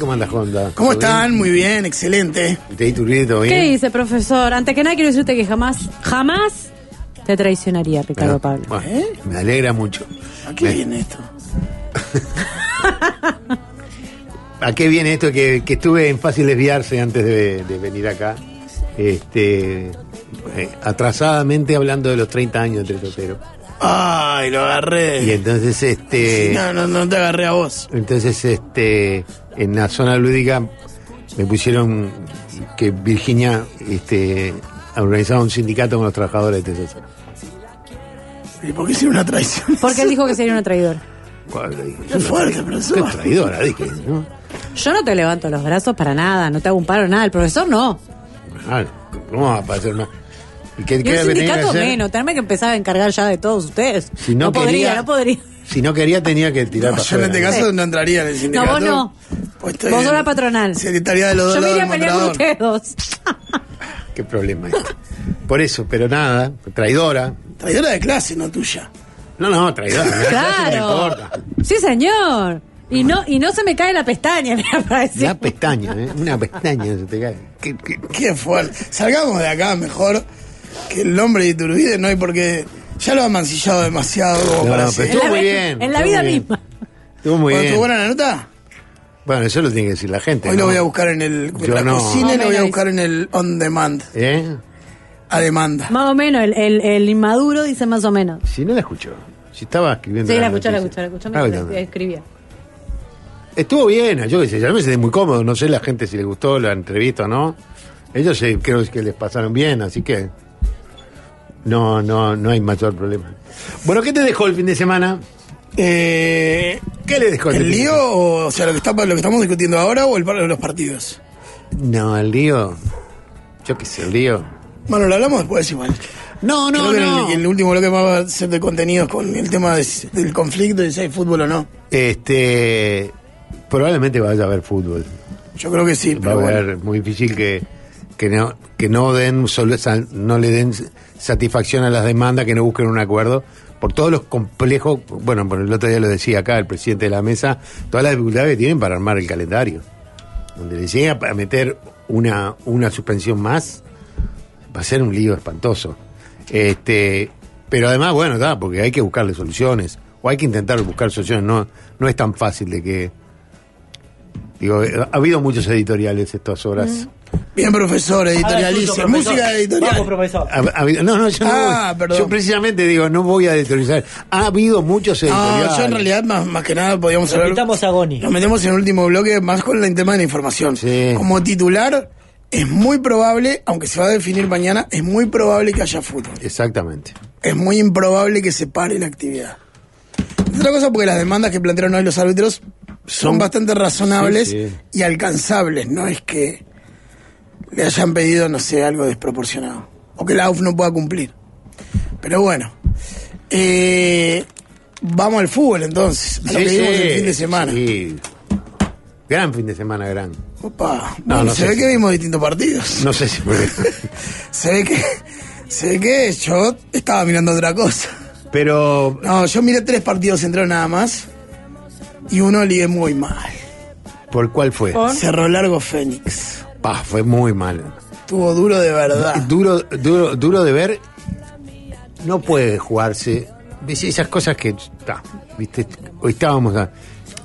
¿Cómo andas, Honda? ¿Cómo ¿Todo están? Muy bien, excelente. ¿Te di tu bien? ¿Qué dice, profesor? Antes que nada quiero decirte que jamás, jamás te traicionaría, Ricardo Bueno, Pablo. bueno, ¿Eh? Me alegra mucho. ¿A qué Me- viene esto? ¿A qué viene esto? Que, que estuve en fácil desviarse antes de, de venir acá. Este, eh, atrasadamente hablando de los 30 años de Tres Otero. Ay, lo agarré. Y entonces, este. No, no, no te agarré a vos. Entonces, este, en la zona lúdica me pusieron que Virginia este, organizaba un sindicato con los trabajadores de Otero. ¿Y por qué hicieron una traición? Porque él dijo que sería una traidora. ¿Cuál? Qué fuerte, Qué profesor. traidora, dije, ¿no? Yo no te levanto los brazos para nada, no te hago un paro, nada. El profesor no. Ah, ¿Cómo va a pasar más? ¿Y qué, Y qué el que sindicato menos, tenerme que empezar a encargar ya de todos ustedes. Si no podría, quería- no podría. Si no quería, tenía que tirar No, para yo en este caso no entraría en el No, sindicato. vos no. Pues estoy Vos sos la patronal. Secretaría de los dos Yo me iría a pelear con ustedes dos. Qué problema este. Por eso, pero nada, traidora. Traidora de clase, no tuya. No, no, traidora. da clase, no Claro. importa. Sí, señor. Y no, y no se me cae la pestaña, me parece. La pestaña, ¿eh? Una pestaña se te cae. ¿Qué, qué- Qué fuerte. Salgamos de acá mejor que el nombre de Iturbide no hay por qué. Ya lo ha mancillado demasiado como No, para pero estuvo muy bien. en la vida misma. Estuvo muy Bueno, bien. ¿Estuvo buena la nota? Bueno, eso lo tiene que decir la gente. Hoy ¿no? lo voy a buscar en el. Yo la no. cocina lo voy a buscar en el on demand. ¿Eh? A demanda. Más o menos, el, el, el inmaduro dice más o menos. Si no la escuchó. Si estaba escribiendo. Sí, la escuchó, la escuchó, la escuchó. Ah, también. escribía. Estuvo bien, yo qué sé, yo me sentí muy cómodo, no sé la gente si les gustó la entrevista o no. Ellos eh, creo que les pasaron bien, así que no, no, no hay mayor problema. Bueno, ¿qué te dejó el fin de semana? Eh, ¿Qué le dejó ¿El fin de lío, o, o sea, lo que, está, lo que estamos discutiendo ahora o el de los partidos? No, el lío. Yo qué sé, el lío. Bueno, lo hablamos después igual. No, no, Creo no. el, el último bloque va a ser de contenidos con el tema de del conflicto de si hay fútbol o no. Este, probablemente vaya a haber fútbol. Yo creo que sí, Va a pero bueno. haber muy difícil que, que no que no den solo no le den satisfacción a las demandas, que no busquen un acuerdo por todos los complejos, bueno, por el otro día lo decía acá el presidente de la mesa, todas las dificultades que tienen para armar el calendario. Donde le llega a meter una una suspensión más, va a ser un lío espantoso. Este, pero además, bueno, está, porque hay que buscarle soluciones o hay que intentar buscar soluciones, no no es tan fácil de que Digo, ha habido muchos editoriales estas horas. Bien, profesor, editorialice. Música editorial. Vamos, profesor. Ha- ha habido- no, no, yo no Ah, voy- perdón. Yo precisamente digo, no voy a editorializar. Ha habido muchos editoriales. No, yo en realidad más, más que nada podíamos hablar. Repitamos a Goni. Nos metemos en el último bloque más con el tema de la información. Sí. Como titular, es muy probable, aunque se va a definir mañana, es muy probable que haya fútbol. Exactamente. Es muy improbable que se pare la actividad. Otra cosa porque las demandas que plantearon hoy los árbitros son, Son- bastante razonables Sí, sí. y alcanzables, no es que le hayan pedido, no sé, algo desproporcionado. O que la AUF no pueda cumplir. Pero bueno. Eh, vamos al fútbol entonces, a lo Sí, que vimos sí, el fin de semana. sí. Gran fin de semana, gran. Opa. No, Bueno, no se sé ve si- que vimos distintos partidos. No sé si fue. Se ve que. Se ve que yo estaba mirando otra cosa. Pero No, yo miré tres partidos enteros nada más. Y uno ligué muy mal. ¿por cuál fue? Por- Cerró largo Fénix. Pa, fue muy mal. Estuvo duro de verdad. Duro, duro, duro de ver. No puede jugarse. ¿Ves? Esas cosas que. ta, ¿viste? Hoy estábamos. a-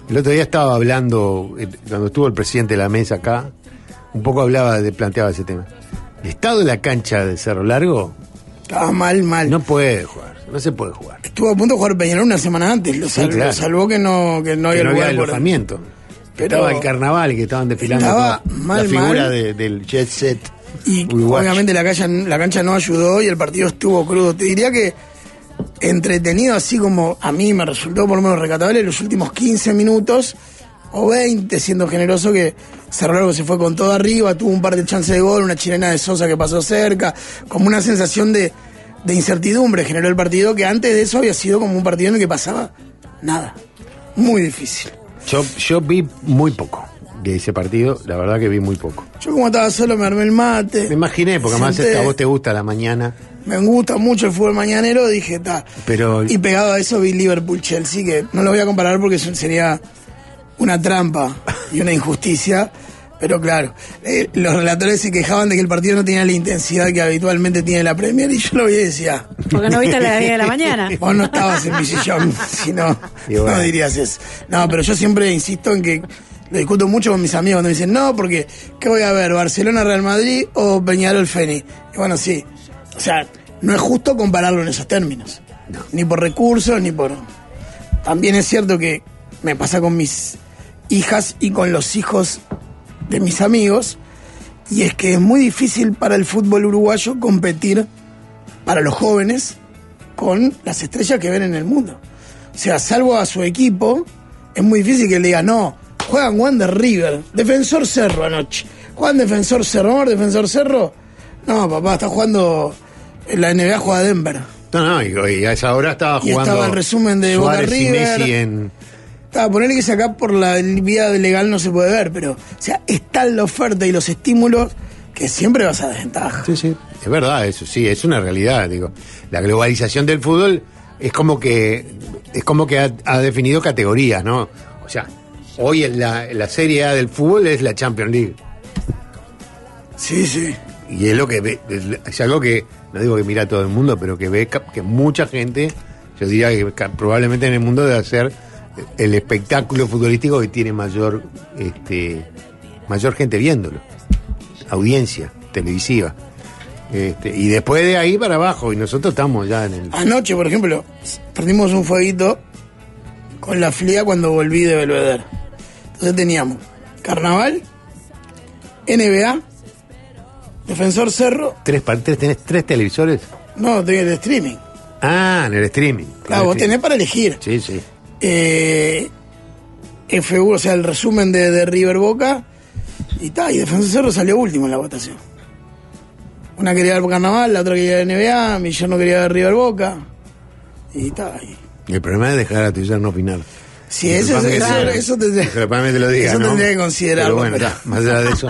el otro día estaba hablando, eh, cuando estuvo el presidente de la mesa acá, un poco hablaba, de, planteaba ese tema. El estado de la cancha de Cerro Largo Estaba mal, mal. no puede jugar, no se puede jugar. Estuvo a punto de jugar Peñarol una semana antes. Lo, Sí, sal- claro. lo salvó que no, que no Que había no había lugar por- alojamiento. Pero- estaba el carnaval que estaban desfilando Estaba mal, la figura mal. de- del jet set. Y uruguayo. obviamente la cancha, la cancha no ayudó y el partido estuvo crudo. Te diría que entretenido, así como a mí me resultó por lo menos recatable los últimos 15 minutos o 20, siendo generoso, que Cerro Largo se fue con todo arriba, tuvo un par de chances de gol, una chilena de Sosa que pasó cerca, como una sensación de, de incertidumbre generó el partido, que antes de eso había sido como un partido en el que pasaba nada. Muy difícil. Yo, yo vi muy poco de ese partido, la verdad que vi muy poco. Yo como estaba solo me armé el mate. Me imaginé, porque además a vos te gusta la mañana. Me gusta mucho el fútbol mañanero, dije, está. Pero- Y pegado a eso vi Liverpool-Chelsea, que no lo voy a comparar porque sería una trampa y una injusticia. Pero claro, eh, los relatores se quejaban de que el partido no tenía la intensidad que habitualmente tiene la Premier y yo lo vi y decía, Porque no viste la 10 de la mañana. vos no estabas en mi sillón, si no, Y bueno. no dirías eso. No, pero yo siempre insisto en que lo discuto mucho con mis amigos cuando me dicen, no, porque ¿qué voy a ver? ¿Barcelona-Real Madrid o Peñarol-Feni? Y bueno, sí. O sea, no es justo compararlo en esos términos. Ni por recursos, ni por... También es cierto que me pasa con mis hijas y con los hijos de mis amigos, y es que es muy difícil para el fútbol uruguayo competir para los jóvenes con las estrellas que ven en el mundo. O sea, salvo a su equipo, es muy difícil que le diga, no, juegan Wander River, Defensor Cerro anoche. Juegan Defensor Cerro, ¿Vamos a ver Defensor Cerro? No, papá, está jugando en la NBA, juega Denver. No, no, y, y a esa hora estaba Y jugando. estaba el resumen de Boca Suárez y River. Messi en. Estaba, ponerle que si acá por la vía legal no se puede ver, pero, o sea, está la oferta y los estímulos que siempre vas a desventaja. Sí, sí. Es verdad, eso sí, es una realidad, digo. La globalización del fútbol es como que es como que ha, ha definido categorías, ¿no? O sea, hoy en la, en la Serie A del fútbol es la Champions League. Sí, sí. Y es lo que ve, es, es algo que, no digo que mira todo el mundo, pero que ve que mucha gente, yo diría que probablemente en el mundo debe ser el espectáculo futbolístico que tiene mayor, este, mayor gente viéndolo. Audiencia televisiva. Este, y después de ahí para abajo, y nosotros estamos ya en el. Anoche, por ejemplo, perdimos un fueguito con la flia cuando volví de Belvedere. Entonces teníamos Carnaval, NBA, Defensor Cerro, Tres, tres- tenés tres televisores. no, tenés de streaming. Ah, en el streaming. Claro, vos tenés para elegir. Sí, sí. Eh, FU, o sea, el resumen de, de River Boca, y tal, y Defensor Cerro salió último en la votación. Una quería ver Carnaval, la otra quería ver NBA, no quería ver River Boca, y tal. y- El problema es dejar a tu no opinar. Sí, eso, Disculpame eso, te- eso tendría- que considerarlo. Pero bueno, pero- más allá de eso.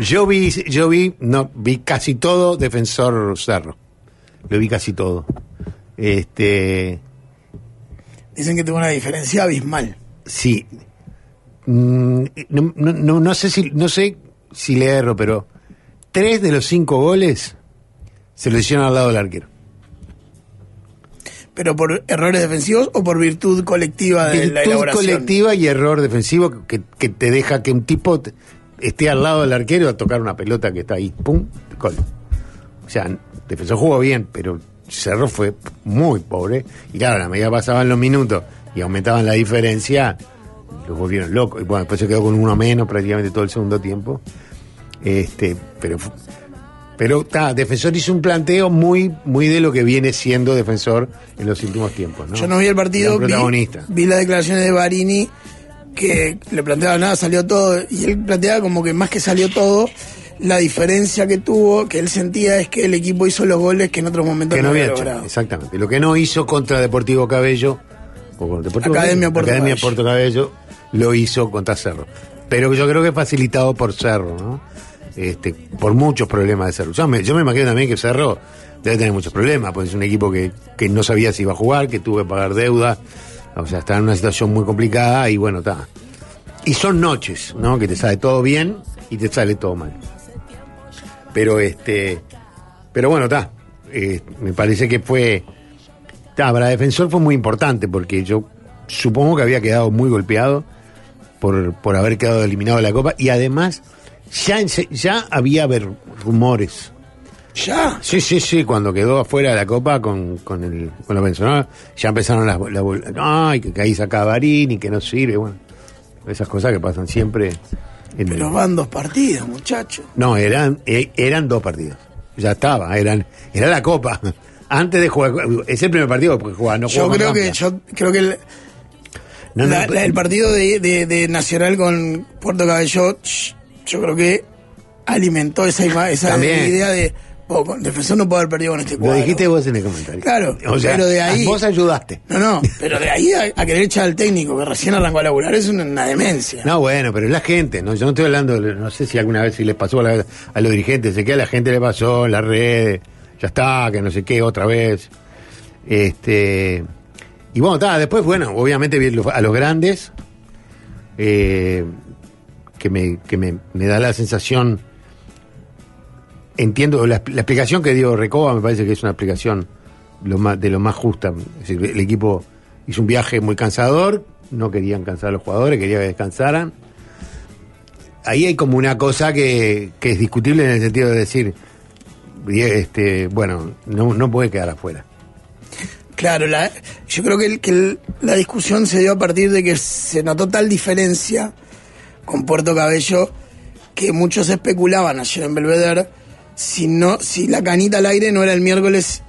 Yo vi, yo vi, no, vi casi todo Defensor Cerro. Lo vi casi todo. Este, Dicen que tuvo una diferencia abismal. sí. Mm, No, no- no- no sé si, no sé si le erro, pero tres de los cinco goles se lo hicieron al lado del arquero. Pero por errores defensivos o por virtud colectiva de la Virtud elaboración. colectiva y error defensivo que, que te deja que un tipo esté al lado del arquero a tocar una pelota que está ahí, pum, gol. O sea, el defensor jugó bien, pero Cerro fue muy pobre. Y claro, a la medida que pasaban los minutos y aumentaban la diferencia, los volvieron locos. Y bueno, después se quedó con uno menos prácticamente todo el segundo tiempo. Este, pero pero Defensor hizo un planteo muy, muy de lo que viene siendo Defensor en los últimos tiempos. ¿no? Yo no vi el partido, vi, vi las declaraciones de Barini que le planteaba nada, salió todo, y él planteaba como que más que salió todo, la diferencia que tuvo, que él sentía es que el equipo hizo los goles que en otros momentos que no había hecho. logrado. Exactamente. Lo que no hizo contra Deportivo Cabello, o con Deportivo Academia Cabello, Academia Cabello. Lo hizo contra Cerro. Pero yo creo que facilitado por Cerro, ¿no? Este, por muchos problemas de Cerro. Yo me, yo me imagino también que Cerro debe tener muchos problemas, porque es un equipo que, que no sabía si iba a jugar, que tuvo que pagar deuda, o sea, está en una situación muy complicada y bueno, está. Y son noches, ¿no? Que te sale todo bien y te sale todo mal. Pero este, pero bueno, está. Eh, me parece que fue. ta, para Defensor fue muy importante porque yo supongo que había quedado muy golpeado por, por haber quedado eliminado de la Copa y además ya, en ya había ver, rumores. Ya. Sí, sí, sí, cuando quedó afuera de la Copa con, con, el, con los pensionados, ya empezaron las. La, ay, que, que ahí saca Barini, que no sirve, bueno. Esas cosas que pasan siempre. En el- Pero van dos partidos, muchachos. no, eran, eh, eran dos partidos. Ya estaba, eran, era la copa. Antes de jugar, es el primer partido porque jugaba, no yo creo que yo creo que el, No, no, la- la- el partido de, de- de Nacional con Puerto Cabello, yo creo que alimentó esa, ima- esa También. idea de con- defensor no puede haber perdido con este Lo cuadro. dijiste vos en el comentario. Claro, o sea, pero de ahí- vos ayudaste. No, no, pero de ahí a, a querer echar al técnico que recién arrancó a laburar es una, una demencia. No, bueno, pero es la gente, ¿no? Yo no estoy hablando, no sé si alguna vez si les pasó a, la- a los dirigentes, sé que a la gente le pasó en las redes, ya está, que no sé qué, otra vez. Este. Y bueno, está, después, bueno, obviamente a los grandes, eh, que, me, que me, me da la sensación, entiendo, la, explicación que dio Recoba me parece que es una explicación lo más, de lo más justa. Es decir, el equipo hizo un viaje muy cansador, no querían cansar a los jugadores, quería que descansaran. Ahí hay como una cosa que, que es discutible en el sentido de decir, este, bueno, no, no puede quedar afuera. Claro, la, yo creo que, la discusión se dio a partir de que se notó tal diferencia con Puerto Cabello que muchos especulaban ayer en Belvedere si no, si la canita al aire no era el miércoles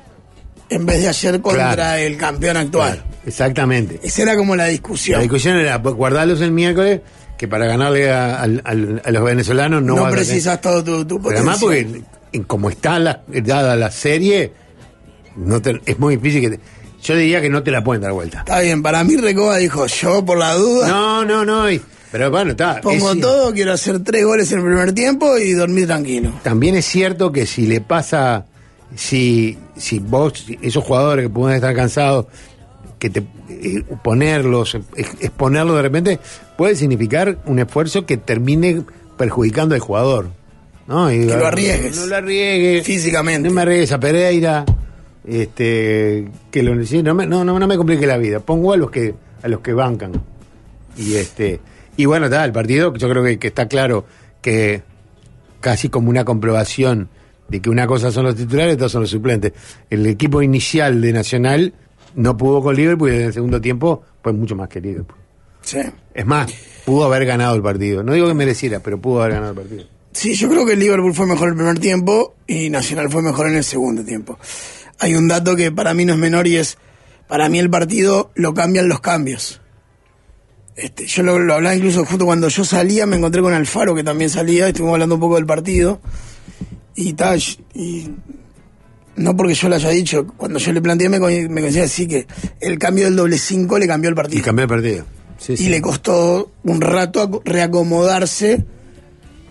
en vez de ayer contra Claro. el campeón actual. Claro, exactamente. Esa era como la discusión. La discusión era pues, guardarlos el miércoles, que para ganarle a, los venezolanos no, no vas a tener- precisas todo tu, tu Pero además potencial. porque en como está la, dada la serie, no te- es muy difícil que... te- yo diría que no te la pueden dar vuelta. Está bien, para mí Recoba dijo, yo por la duda No, no, no. y- pero bueno, está. pongo es- todo, quiero hacer tres goles en el primer tiempo y dormir tranquilo. También es cierto que si le pasa, si, si vos, esos jugadores que pueden estar cansados, que te eh, ponerlos, ex- exponerlos de repente, puede significar un esfuerzo que termine perjudicando al jugador. ¿no? Y Que lo arriesgues. No lo arriesgues. Físicamente. No me arriesgues a Pereira. Este, que lo sí, no, me, no, no, no me complique la vida. Pongo a los que, a los que bancan. Y este, y bueno, está, el partido, yo creo que, que está claro que casi como una comprobación de que una cosa son los titulares, dos son los suplentes. El equipo inicial de Nacional no pudo con Liverpool y en el segundo tiempo fue mucho más que Liverpool. Sí. Es más, pudo haber ganado el partido. No digo que mereciera, pero pudo haber ganado el partido. Sí, yo creo que Liverpool fue mejor el primer tiempo y Nacional fue mejor en el segundo tiempo. Hay un dato que para mí no es menor y es, para mí el partido lo cambian los cambios. Este, yo lo, lo hablaba incluso justo cuando yo salía, me encontré con Alfaro que también salía, estuvimos hablando un poco del partido y tal, y no porque yo lo haya dicho, cuando yo le planteé me, decía así que el cambio del doble 5 le cambió el Y partido cambió el partido. Sí, y sí. le costó un rato aco- reacomodarse,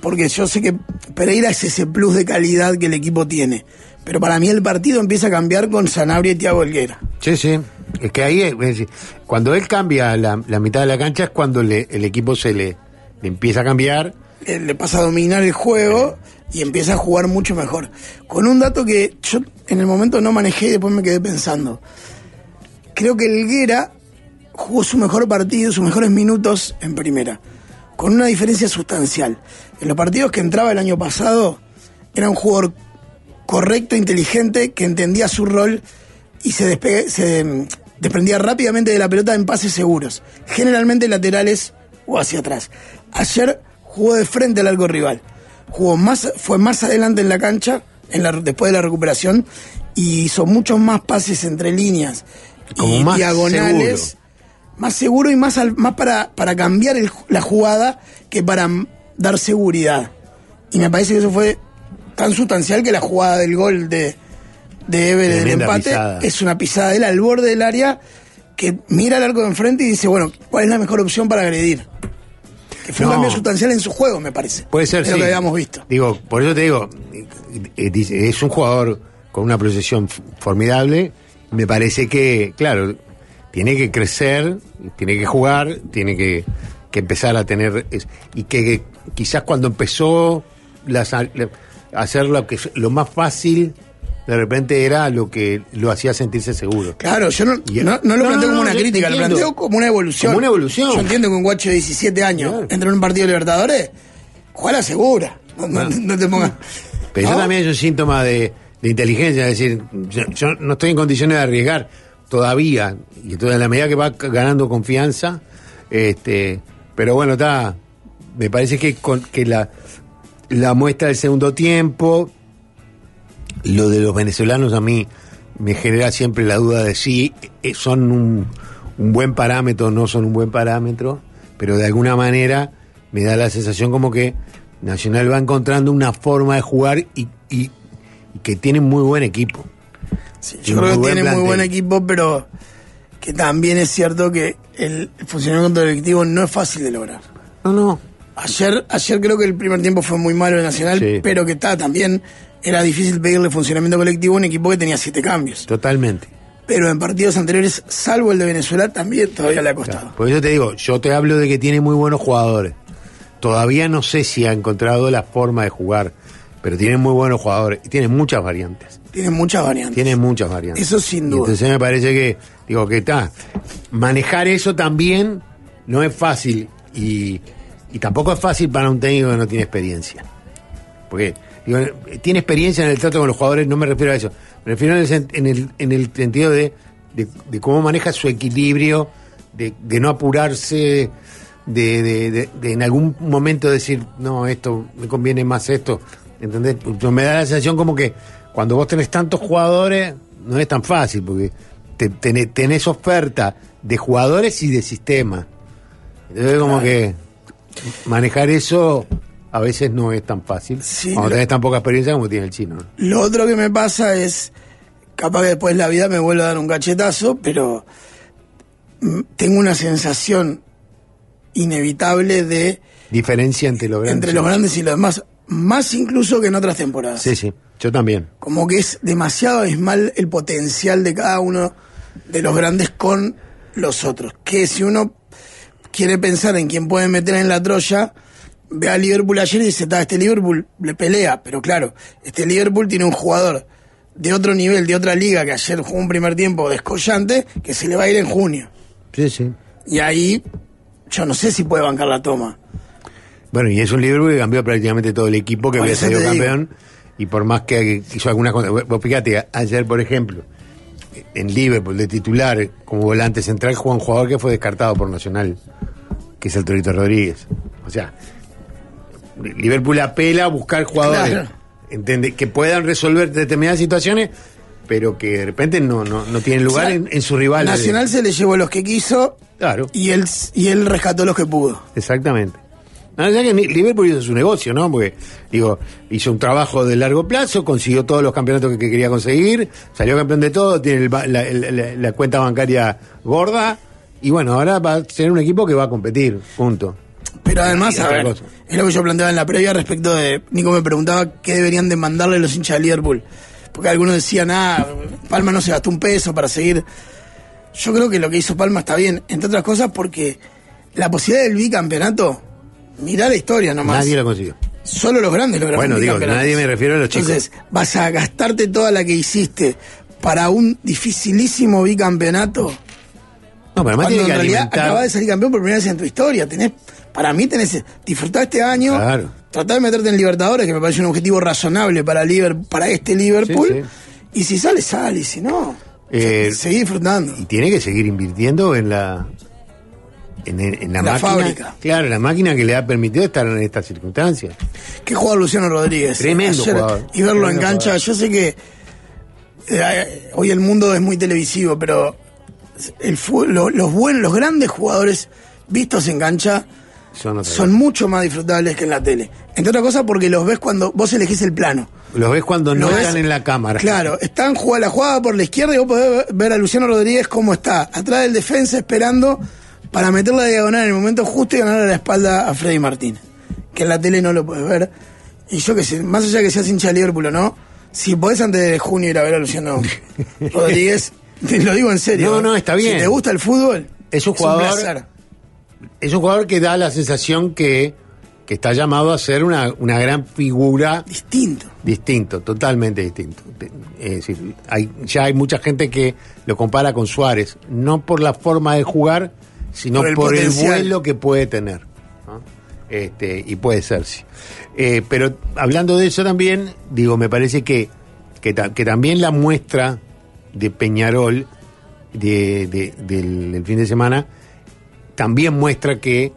porque yo sé que Pereira es ese plus de calidad que el equipo tiene. Pero para mí el partido empieza a cambiar con Sanabria y Thiago Helguera. Sí, sí. Es que ahí, es decir, cuando él cambia la, la mitad de la cancha es cuando le- el equipo se le, le empieza a cambiar. Le, le pasa a dominar el juego y empieza a jugar mucho mejor. Con un dato que yo en el momento no manejé y después me quedé pensando. Creo que Helguera jugó su mejor partido, sus mejores minutos en primera, con una diferencia sustancial. En los partidos que entraba el año pasado, era un jugador correcto, inteligente, que entendía su rol y se, despe- se mm, desprendía rápidamente de la pelota en pases seguros, generalmente laterales o hacia atrás. Ayer jugó de frente al arco rival, jugó más, fue más adelante en la cancha, en la, después de la recuperación, y hizo muchos más pases entre líneas Como y más diagonales seguro. más seguro y más, al- más para, para cambiar el- la jugada que para dar seguridad. Y me parece que eso fue tan sustancial que la jugada del gol de, de Ever del empate pisada. es una pisada de él al borde del área que mira al arco de enfrente y dice, bueno, ¿cuál es la mejor opción para agredir? Que fue No. un cambio sustancial en su juego, me parece. Puede ser, de sí. lo que habíamos visto. Digo, por eso te digo, eh, eh, es un jugador con una proyección f- formidable. Me parece que, claro, tiene que crecer, tiene que jugar, tiene que, que empezar a tener. es- y que, que quizás cuando empezó las, hacer lo, que, lo más fácil, de repente era lo que lo hacía sentirse seguro. Claro, yo no, no, no lo No, planteo como una yo crítica, lo planteo como una evolución. Como una evolución. Yo entiendo que un guacho de 17 años Claro. entra en un partido de Libertadores, juega segura. No, te pongas. Pero eso también es un síntoma de, de inteligencia, es decir, yo, yo no estoy en condiciones de arriesgar todavía, y entonces en la medida que va ganando confianza, este, pero bueno, está, me parece que, con, que la, la muestra del segundo tiempo, lo de los venezolanos a mí me genera siempre la duda de si eh, son un, un buen parámetro o no son un buen parámetro, pero de alguna manera me da la sensación como que Nacional va encontrando una forma de jugar y, y- y que tiene muy buen equipo. Sí, yo creo que tiene muy buen equipo, pero que también es cierto que el funcionamiento colectivo no es fácil de lograr. No, no. Ayer, ayer creo que el primer tiempo fue muy malo en Nacional, Sí. pero que está también era difícil pedirle funcionamiento colectivo a un equipo que tenía siete cambios. Totalmente. pero en partidos anteriores, salvo el de Venezuela, también todavía le ha costado. Por eso te digo, yo te hablo de que tiene muy buenos jugadores. Todavía no sé si ha encontrado la forma de jugar, pero tiene muy buenos jugadores y tiene muchas variantes. Tiene muchas variantes. Tiene muchas variantes. Eso sin Y duda. entonces me parece que, digo, que está. Manejar eso también no es fácil y, y tampoco es fácil para un técnico que no tiene experiencia. Porque, digo, tiene experiencia en el trato con los jugadores, no me refiero a eso. Me refiero en el, en el, en el sentido de, de, de cómo maneja su equilibrio, de, de no apurarse, de, en algún momento decir, no, esto, me conviene más esto. ¿Entendés? Me da la sensación como que cuando vos tenés tantos jugadores, no es tan fácil, porque te- tenés, tenés oferta de jugadores y de sistema. Entonces, como que manejar eso a veces no es tan fácil. Sí, cuando lo- tenés tan poca experiencia como tiene el chino. ¿no? Lo otro que me pasa es, capaz que después la vida me vuelve a dar un cachetazo, pero mm, tengo una sensación inevitable de Diferencia entre los grandes. entre los grandes y los demás, más incluso que en otras temporadas. Sí, sí, yo también. Como que es demasiado abismal el potencial de cada uno de los grandes con los otros. Que si uno quiere pensar en quién puede meter en la Troya, ve a Liverpool ayer y dice, "Ta, este Liverpool le pelea, pero claro, este Liverpool tiene un jugador de otro nivel, de otra liga, que ayer jugó un primer tiempo descollante, que se le va a ir en junio. Sí, sí. Y ahí, yo no sé si puede bancar la toma. Bueno, y es un Liverpool que cambió prácticamente todo el equipo, que había salido digo. campeón. Y por más que hizo algunas cosas. Vos fíjate, ayer, por ejemplo, en Liverpool, de titular, como volante central, jugó un jugador que fue descartado por Nacional, que es el Torito Rodríguez. O sea, Liverpool apela a buscar jugadores Claro. que puedan resolver determinadas situaciones, pero que de repente no, no, no tienen lugar O sea, en, en su rival. Nacional se le llevó los que quiso Claro. y él, y él rescató los que pudo. Exactamente. No, que Liverpool hizo su negocio, ¿no? Porque, digo, hizo un trabajo de largo plazo, consiguió todos los campeonatos que, que quería conseguir, salió campeón de todo, tiene el ba- la, el- la- la cuenta bancaria gorda, y bueno, ahora va a ser un equipo que va a competir, punto. Pero además, a ver, cosa. es lo que yo planteaba en la previa respecto de. Nico me preguntaba qué deberían demandarle los hinchas de Liverpool. Porque algunos decían, ah, Palma no se gastó un peso para seguir. Yo creo que lo que hizo Palma está bien, entre otras cosas porque la posibilidad del bicampeonato, mirá la historia nomás. Nadie lo consiguió. Solo los grandes lograron Bueno, digo, nadie me refiero a los chicos. Entonces, vas a gastarte toda la que hiciste para un dificilísimo bicampeonato. No, pero además tiene en que realidad alimentar. acabas de salir campeón por primera vez en tu historia. Tenés, para mí tenés, disfrutar este año, Claro. tratar de meterte en Libertadores, que me parece un objetivo razonable para Liber, para este Liverpool. Sí, Y si sale, sale, y si no, Eh, seguí disfrutando. Y tiene que seguir invirtiendo en la. En, en la, La máquina. fábrica. Claro, la máquina que le ha permitido estar en estas circunstancias. Qué jugador Luciano Rodríguez. Tremendo Ayer, jugador. Y verlo en cancha, jugador. yo sé que eh, hoy el mundo es muy televisivo, pero el fu- lo- los buenos, los grandes jugadores vistos en cancha Son, mucho más disfrutables que en la tele. Entre otras cosas porque los ves cuando vos elegís el plano. Los ves cuando no ves- están en la cámara. Claro, están jugando la jugada por la izquierda y vos podés ver a Luciano Rodríguez cómo está, atrás del defensa esperando para meter la diagonal en el momento justo y ganar a la espalda a Freddy Martín. Que en la tele no lo podés ver. Y yo que sé, más allá que seas hincha de Liverpool o no, si podés antes de junio ir a ver a Luciano Rodríguez, te lo digo en serio. No, no, está bien. Si te gusta el fútbol, Es un jugador- placer. Es un jugador que da la sensación que, que está llamado a ser una, una gran figura distinto. distinto, totalmente distinto. Es decir, hay, ya hay mucha gente que lo compara con Suárez, no por la forma de jugar, sino Por por el vuelo que puede tener. ¿no? Este, y puede ser, sí. Eh, pero hablando de eso también, digo, me parece que, que, ta- que también la muestra de Peñarol de, de- del, fin de semana también muestra que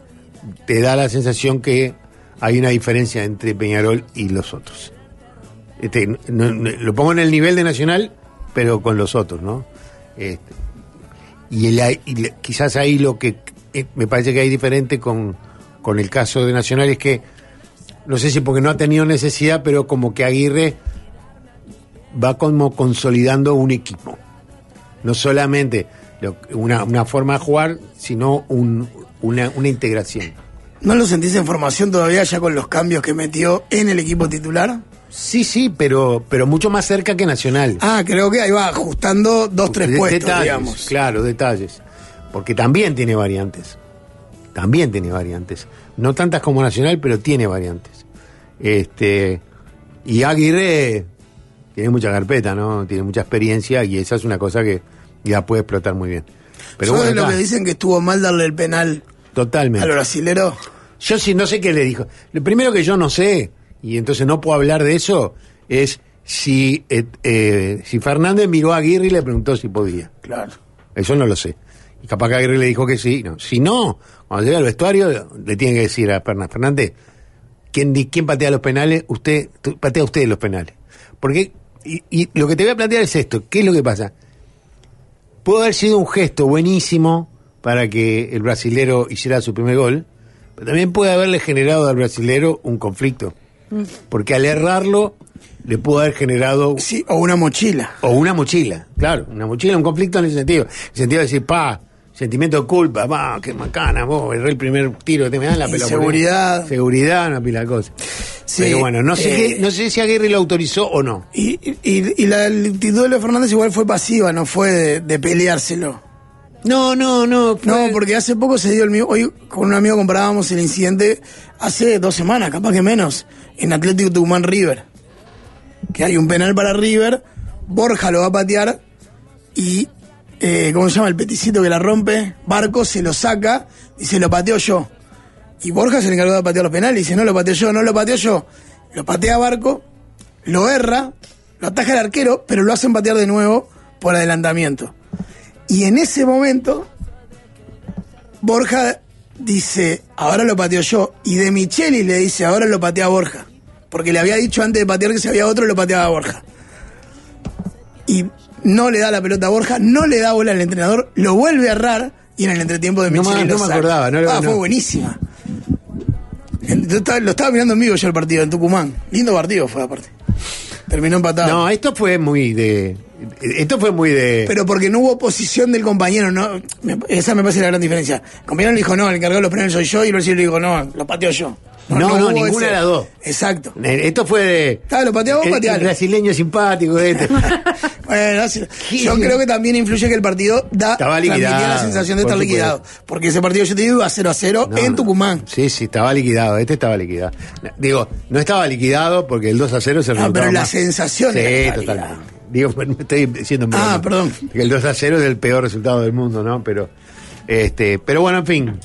te da la sensación que hay una diferencia entre Peñarol y los otros. Este, lo pongo en el nivel de Nacional, pero con los otros, ¿no? Este, y, el- quizás ahí lo que eh, me parece que hay diferente con, con el caso de Nacional es que, no sé si porque no ha tenido necesidad, pero como que Aguirre va como consolidando un equipo. No solamente lo- una, una forma de jugar, sino un- una, una integración. ¿No lo sentís en formación todavía ya con los cambios que metió en el equipo titular? Sí, sí, pero, pero mucho más cerca que Nacional. Ah, creo que ahí va ajustando dos, tres De- puestos, detalles, digamos. Claro, detalles. Porque también tiene variantes. También tiene variantes. No tantas como Nacional, pero tiene variantes. Este y Aguirre tiene mucha carpeta, ¿no? Tiene mucha experiencia y esa es una cosa que ya puede explotar muy bien. Pero ¿Sabes bueno, lo que dicen que estuvo mal darle el penal totalmente. al brasilero? Yo sí no sé qué le dijo. Lo primero que yo no sé, y entonces no puedo hablar de eso, es si, eh, eh, si Fernández miró a Aguirre y le preguntó si podía. Claro. Eso no lo sé. Y capaz que Aguirre le dijo que sí. No. Si no, cuando llega al vestuario, le tiene que decir a Fernández, Fernández, ¿quién, quién patea los penales? Usted, patea usted los penales. Porque, y, y lo que te voy a plantear es esto, ¿qué es lo que pasa? Pudo haber sido un gesto buenísimo para que el brasilero hiciera su primer gol, pero también puede haberle generado al brasilero un conflicto. Porque al errarlo, le pudo haber generado Sí, o una mochila. o una mochila, claro, una mochila, un conflicto en ese sentido. En el sentido de decir, pa, sentimiento de culpa, pa, qué macana, vos, erré el primer tiro que te me dan la pelota. Inseguridad. Seguridad, una pila de cosas. Sí, Pero bueno, no sé, eh, no sé si Aguirre lo autorizó o no. Y, y, y la actitud de Fernández igual fue pasiva, no fue de, de peleárselo. No, no, no. fue- No, porque hace poco se dio el mío. Hoy con un amigo comparábamos el incidente hace dos semanas, capaz que menos, en Atlético Tucumán River. Que hay un penal para River, Borja lo va a patear y, eh, ¿cómo se llama? El peticito que la rompe, Barco se lo saca y se lo pateo yo. Y Borja se le encargó de patear los penales y dice, no lo pateo yo, no lo pateo yo. Lo patea Barco, lo erra, lo ataja el arquero, pero lo hacen patear de nuevo por adelantamiento. Y en ese momento, Borja dice, ahora lo pateo yo. Y de Micheli le dice, ahora lo patea Borja. Porque le había dicho antes de patear que si había otro, lo pateaba Borja. Y no le da la pelota a Borja, no le da bola al entrenador, lo vuelve a errar y en el entretiempo de No Micheli me- lo no me saca. acordaba, no lo- Ah, no. fue buenísima. Yo lo estaba mirando en vivo yo el partido en Tucumán. Lindo partido fue aparte. Terminó empatado. No, esto fue muy de. Esto fue muy de. Pero porque no hubo posición del compañero, no esa me parece la gran diferencia. El compañero le dijo, no, el encargado de los penales soy yo, y el brasileño le dijo, no, lo pateo yo. No, no, ninguna de las dos. Exacto. Eh, Esto fue de. Ah, lo patealo. el brasileño simpático este. Bueno, yo creo que también influye que el partido da Estaba liquidado, la sensación de estar liquidado. Porque ese partido yo te digo iba 0 a 0 No, en no. Tucumán. Sí, sí, estaba liquidado. Este estaba liquidado. Digo, no estaba liquidado porque el 2 a 0 se resultaba pero la más- sensación Sí, totalmente. Digo, me estoy diciendo en Ah, perdón. Que el 2 a 0 es el peor resultado del mundo, ¿no? Pero, este, pero bueno, en fin.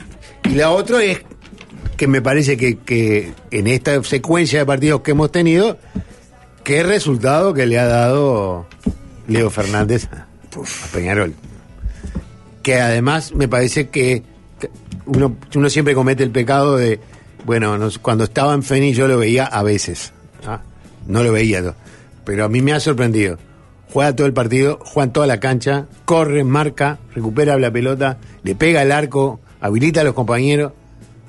Y la otra es que me parece que, que en esta secuencia de partidos que hemos tenido, qué resultado que le ha dado Leo Fernández a, Peñarol. Que además me parece que uno, uno siempre comete el pecado de, bueno, nos- cuando estaba en Feni yo lo veía a veces, ¿ah? no lo veía, pero a mí me ha sorprendido. Juega todo el partido, juega en toda la cancha, corre, marca, recupera la pelota, le pega el arco, habilita a los compañeros.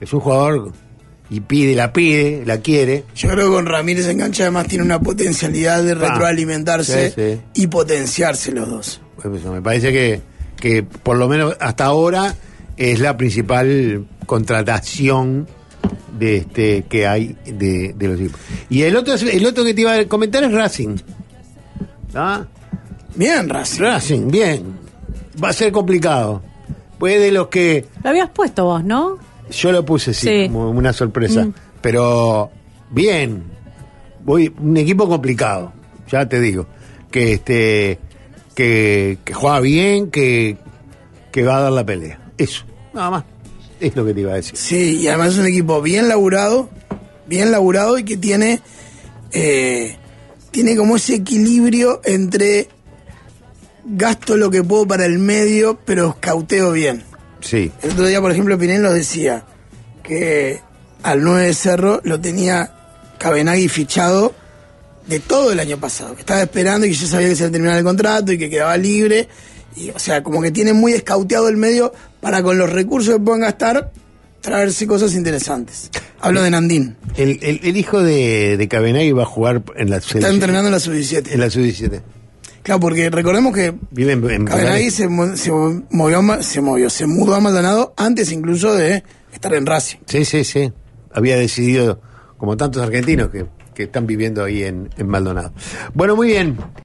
Es un jugador y pide, la pide, la quiere. Yo creo que con Ramírez en cancha además tiene una potencialidad de Ah, retroalimentarse sí, sí. y potenciarse los dos. Pues eso, me parece que, que por lo menos hasta ahora es la principal contratación de este que hay de, de los equipos. Y el otro, el otro que te iba a comentar es Racing. ¿Ah? Bien, Racing. Racing, bien. Va a ser complicado. Pues de los que Lo habías puesto vos, ¿no? yo lo puse, sí, Sí. como una sorpresa. Mm. Pero bien. Voy, un equipo complicado, ya te digo. Que este que, que juega bien, que, que va a dar la pelea. Eso, nada más. Es lo que te iba a decir. Sí, y además es un equipo bien laburado, bien laburado y que tiene, eh, tiene como ese equilibrio entre gasto lo que puedo para el medio, pero escauteo bien. Sí. El otro día, por ejemplo, Pinel nos decía que al 9 de Cerro lo tenía Cabenagui fichado de todo el año pasado, que estaba esperando y que ya sabía que se iba a terminar el contrato y que quedaba libre. Y, o sea, como que tiene muy escauteado el medio para con los recursos que puedan gastar traerse cosas interesantes. Hablo de Nandín. El, el, el hijo de, de Cabenagui va a jugar en la Está selección- entrenando en la sub-17. en la sub-17. Claro, porque recordemos que Vive en, en Cabenagui se, se movió, se movió, se mudó a Maldonado antes incluso de estar en Racing. Sí, sí, sí. Había decidido, como tantos argentinos, que, que están viviendo ahí en, en Maldonado. Bueno, muy bien.